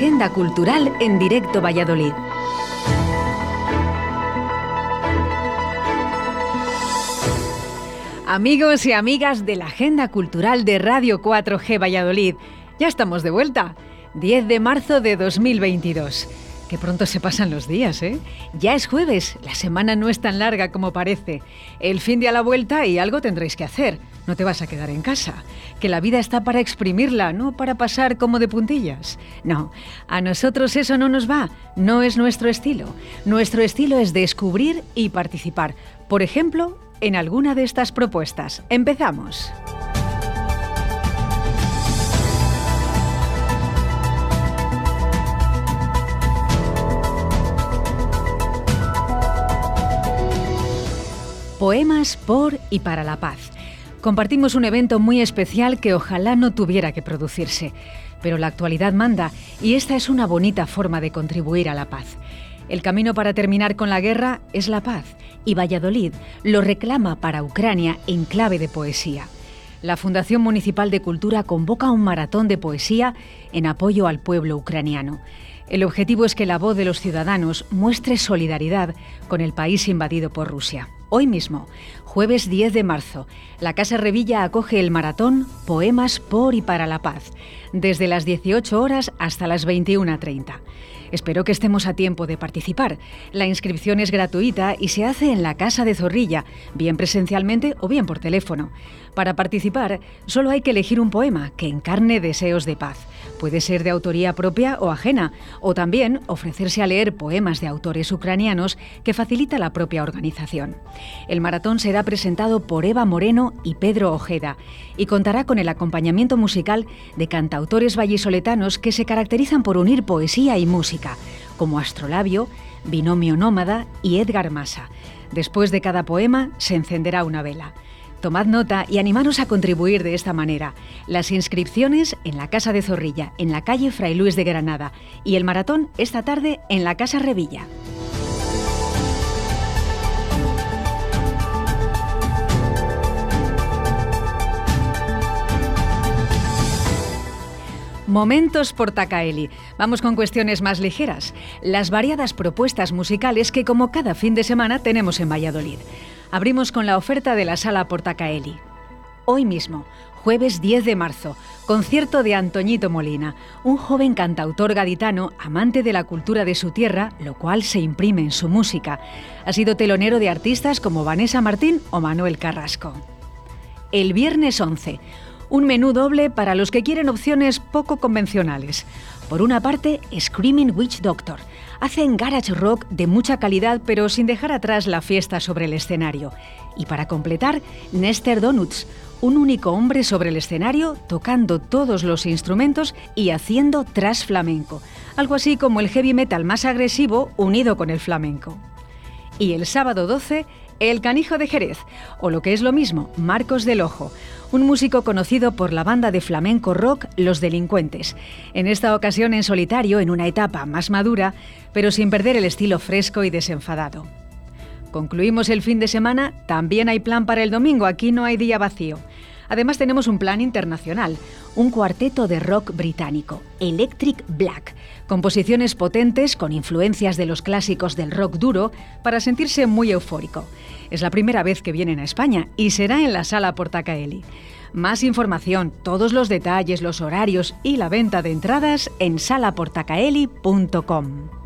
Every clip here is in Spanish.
agenda cultural en directo Valladolid. Amigos y amigas de la agenda cultural de Radio 4G Valladolid, ya estamos de vuelta. 10 de marzo de 2022. Qué pronto se pasan los días, ¿eh? Ya es jueves, la semana no es tan larga como parece. El fin de a la vuelta y algo tendréis que hacer. No te vas a quedar en casa. Que la vida está para exprimirla, no para pasar como de puntillas. No, a nosotros eso no nos va, no es nuestro estilo. Nuestro estilo es descubrir y participar. Por ejemplo, en alguna de estas propuestas. Empezamos. Poemas por y para la paz. Compartimos un evento muy especial que ojalá no tuviera que producirse, pero la actualidad manda y esta es una bonita forma de contribuir a la paz. El camino para terminar con la guerra es la paz y Valladolid lo reclama para Ucrania en clave de poesía. La Fundación Municipal de Cultura convoca un maratón de poesía en apoyo al pueblo ucraniano. El objetivo es que la voz de los ciudadanos muestre solidaridad con el país invadido por Rusia. Hoy mismo, jueves 10 de marzo, la Casa Revilla acoge el maratón Poemas por y para la Paz, desde las 18 horas hasta las 21.30. Espero que estemos a tiempo de participar. La inscripción es gratuita y se hace en la Casa de Zorrilla, bien presencialmente o bien por teléfono. Para participar, solo hay que elegir un poema que encarne deseos de paz. Puede ser de autoría propia o ajena, o también ofrecerse a leer poemas de autores ucranianos que facilita la propia organización. El maratón será presentado por Eva Moreno y Pedro Ojeda y contará con el acompañamiento musical de cantautores vallisoletanos que se caracterizan por unir poesía y música, como Astrolabio, Binomio Nómada y Edgar Massa. Después de cada poema se encenderá una vela. Tomad nota y animaros a contribuir de esta manera. Las inscripciones en la Casa de Zorrilla, en la calle Fray Luis de Granada, y el maratón esta tarde en la Casa Revilla. Momentos por Tacaeli. Vamos con cuestiones más ligeras. Las variadas propuestas musicales que como cada fin de semana tenemos en Valladolid. Abrimos con la oferta de la sala Portacaeli. Hoy mismo, jueves 10 de marzo, concierto de Antoñito Molina, un joven cantautor gaditano amante de la cultura de su tierra, lo cual se imprime en su música. Ha sido telonero de artistas como Vanessa Martín o Manuel Carrasco. El viernes 11, un menú doble para los que quieren opciones poco convencionales. Por una parte, Screaming Witch Doctor. Hacen garage rock de mucha calidad pero sin dejar atrás la fiesta sobre el escenario. Y para completar, Nester Donuts, un único hombre sobre el escenario tocando todos los instrumentos y haciendo trash flamenco, algo así como el heavy metal más agresivo unido con el flamenco. Y el sábado 12, el Canijo de Jerez, o lo que es lo mismo, Marcos del Ojo, un músico conocido por la banda de flamenco rock Los Delincuentes, en esta ocasión en solitario en una etapa más madura, pero sin perder el estilo fresco y desenfadado. Concluimos el fin de semana, también hay plan para el domingo, aquí no hay día vacío. Además tenemos un plan internacional, un cuarteto de rock británico, Electric Black, composiciones potentes con influencias de los clásicos del rock duro para sentirse muy eufórico. Es la primera vez que vienen a España y será en la sala Portacaeli. Más información, todos los detalles, los horarios y la venta de entradas en salaportacaeli.com.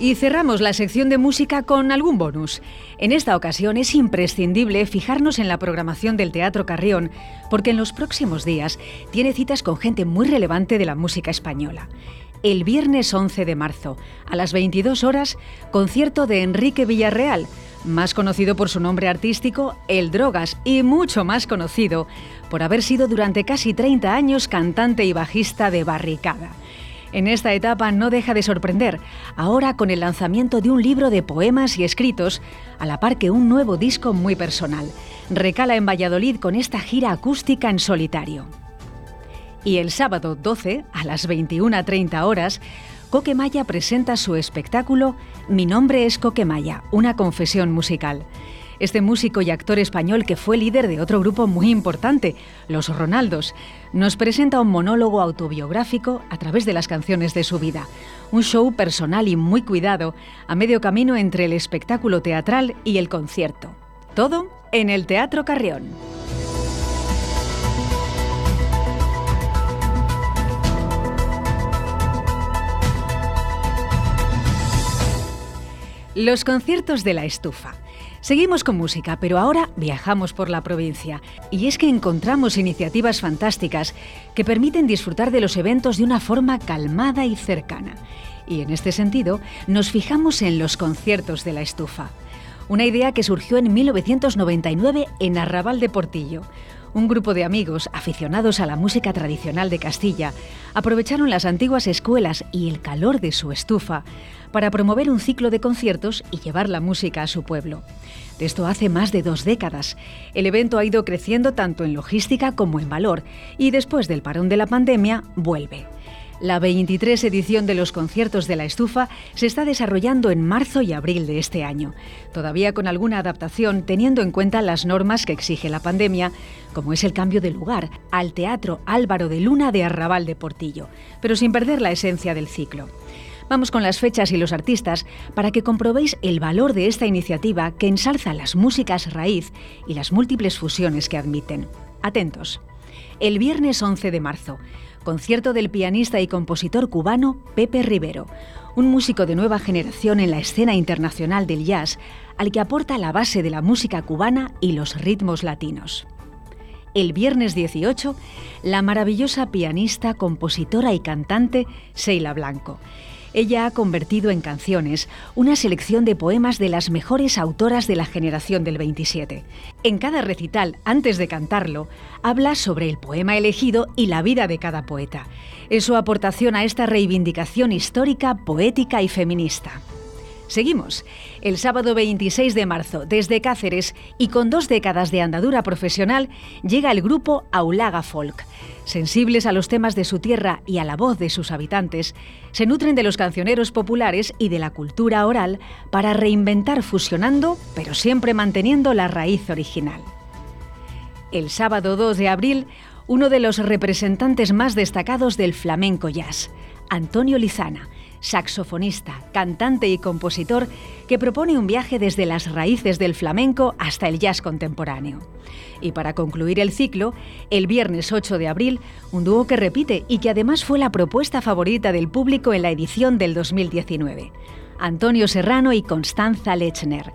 Y cerramos la sección de música con algún bonus. En esta ocasión es imprescindible fijarnos en la programación del Teatro Carrión, porque en los próximos días tiene citas con gente muy relevante de la música española. El viernes 11 de marzo, a las 22 horas, concierto de Enrique Villarreal, más conocido por su nombre artístico, El Drogas, y mucho más conocido por haber sido durante casi 30 años cantante y bajista de Barricada. En esta etapa no deja de sorprender, ahora con el lanzamiento de un libro de poemas y escritos, a la par que un nuevo disco muy personal. Recala en Valladolid con esta gira acústica en solitario. Y el sábado 12, a las 21.30 horas, Coquemaya presenta su espectáculo Mi nombre es Coquemaya, una confesión musical. Este músico y actor español que fue líder de otro grupo muy importante, Los Ronaldos, nos presenta un monólogo autobiográfico a través de las canciones de su vida. Un show personal y muy cuidado, a medio camino entre el espectáculo teatral y el concierto. Todo en el Teatro Carrión. Los conciertos de la estufa. Seguimos con música, pero ahora viajamos por la provincia. Y es que encontramos iniciativas fantásticas que permiten disfrutar de los eventos de una forma calmada y cercana. Y en este sentido, nos fijamos en los conciertos de la estufa. Una idea que surgió en 1999 en Arrabal de Portillo. Un grupo de amigos aficionados a la música tradicional de Castilla aprovecharon las antiguas escuelas y el calor de su estufa para promover un ciclo de conciertos y llevar la música a su pueblo. De esto hace más de dos décadas. El evento ha ido creciendo tanto en logística como en valor y después del parón de la pandemia vuelve. La 23 edición de los conciertos de la estufa se está desarrollando en marzo y abril de este año, todavía con alguna adaptación teniendo en cuenta las normas que exige la pandemia, como es el cambio de lugar al Teatro Álvaro de Luna de Arrabal de Portillo, pero sin perder la esencia del ciclo. Vamos con las fechas y los artistas para que comprobéis el valor de esta iniciativa que ensalza las músicas raíz y las múltiples fusiones que admiten. Atentos. El viernes 11 de marzo, concierto del pianista y compositor cubano Pepe Rivero, un músico de nueva generación en la escena internacional del jazz, al que aporta la base de la música cubana y los ritmos latinos. El viernes 18, la maravillosa pianista, compositora y cantante Sheila Blanco ella ha convertido en canciones una selección de poemas de las mejores autoras de la generación del 27. En cada recital, antes de cantarlo, habla sobre el poema elegido y la vida de cada poeta. Es su aportación a esta reivindicación histórica, poética y feminista. Seguimos. El sábado 26 de marzo, desde Cáceres y con dos décadas de andadura profesional, llega el grupo Aulaga Folk. Sensibles a los temas de su tierra y a la voz de sus habitantes, se nutren de los cancioneros populares y de la cultura oral para reinventar fusionando, pero siempre manteniendo la raíz original. El sábado 2 de abril, uno de los representantes más destacados del flamenco jazz, Antonio Lizana, saxofonista, cantante y compositor que propone un viaje desde las raíces del flamenco hasta el jazz contemporáneo. Y para concluir el ciclo, el viernes 8 de abril, un dúo que repite y que además fue la propuesta favorita del público en la edición del 2019. Antonio Serrano y Constanza Lechner.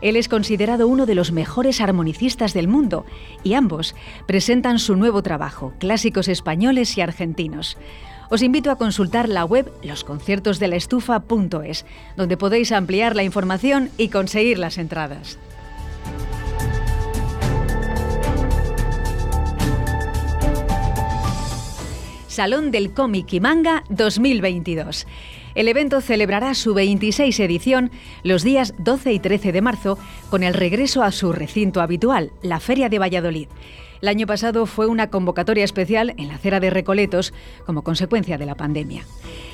Él es considerado uno de los mejores armonicistas del mundo y ambos presentan su nuevo trabajo, clásicos españoles y argentinos os invito a consultar la web losconciertosdelaestufa.es, donde podéis ampliar la información y conseguir las entradas. Salón del Cómic y Manga 2022. El evento celebrará su 26 edición los días 12 y 13 de marzo con el regreso a su recinto habitual, la Feria de Valladolid. El año pasado fue una convocatoria especial en la acera de Recoletos como consecuencia de la pandemia.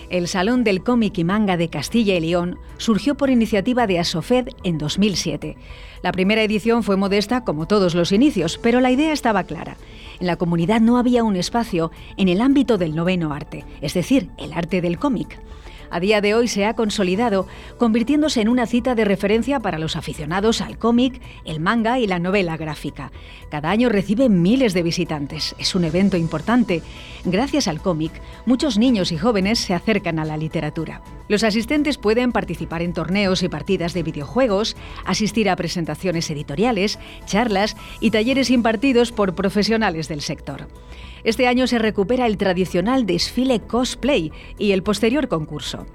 El Salón del Cómic y Manga de Castilla y León surgió por iniciativa de Asofed en 2007. La primera edición fue modesta como todos los inicios, pero la idea estaba clara. En la comunidad no había un espacio en el ámbito del noveno arte, es decir, el arte del cómic a día de hoy se ha consolidado, convirtiéndose en una cita de referencia para los aficionados al cómic, el manga y la novela gráfica. Cada año recibe miles de visitantes. Es un evento importante. Gracias al cómic, muchos niños y jóvenes se acercan a la literatura. Los asistentes pueden participar en torneos y partidas de videojuegos, asistir a presentaciones editoriales, charlas y talleres impartidos por profesionales del sector. Este año se recupera el tradicional desfile cosplay y el posterior concurso.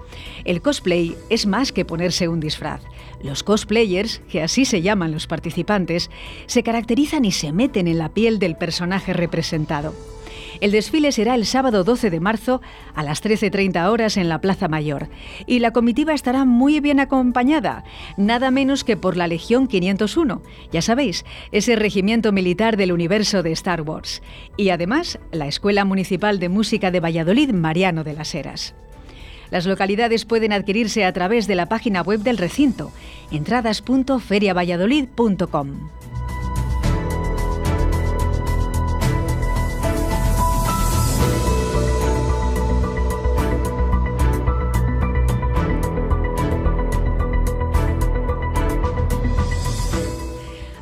El cosplay es más que ponerse un disfraz. Los cosplayers, que así se llaman los participantes, se caracterizan y se meten en la piel del personaje representado. El desfile será el sábado 12 de marzo a las 13.30 horas en la Plaza Mayor y la comitiva estará muy bien acompañada, nada menos que por la Legión 501, ya sabéis, ese regimiento militar del universo de Star Wars, y además la Escuela Municipal de Música de Valladolid Mariano de las Heras. Las localidades pueden adquirirse a través de la página web del recinto, entradas.feriavalladolid.com.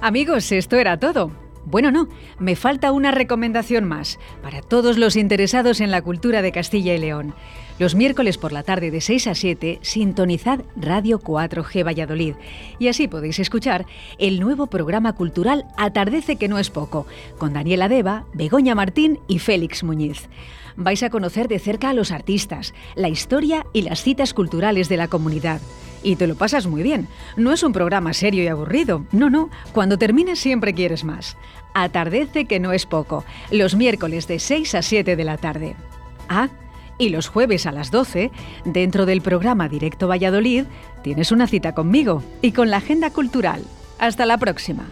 Amigos, esto era todo. Bueno, no, me falta una recomendación más para todos los interesados en la cultura de Castilla y León. Los miércoles por la tarde de 6 a 7, sintonizad Radio 4G Valladolid y así podéis escuchar el nuevo programa cultural Atardece que no es poco, con Daniela Deva, Begoña Martín y Félix Muñiz. Vais a conocer de cerca a los artistas, la historia y las citas culturales de la comunidad y te lo pasas muy bien. No es un programa serio y aburrido. No, no. Cuando termines siempre quieres más. Atardece que no es poco. Los miércoles de 6 a 7 de la tarde. Ah, y los jueves a las 12, dentro del programa Directo Valladolid, tienes una cita conmigo y con la agenda cultural. Hasta la próxima.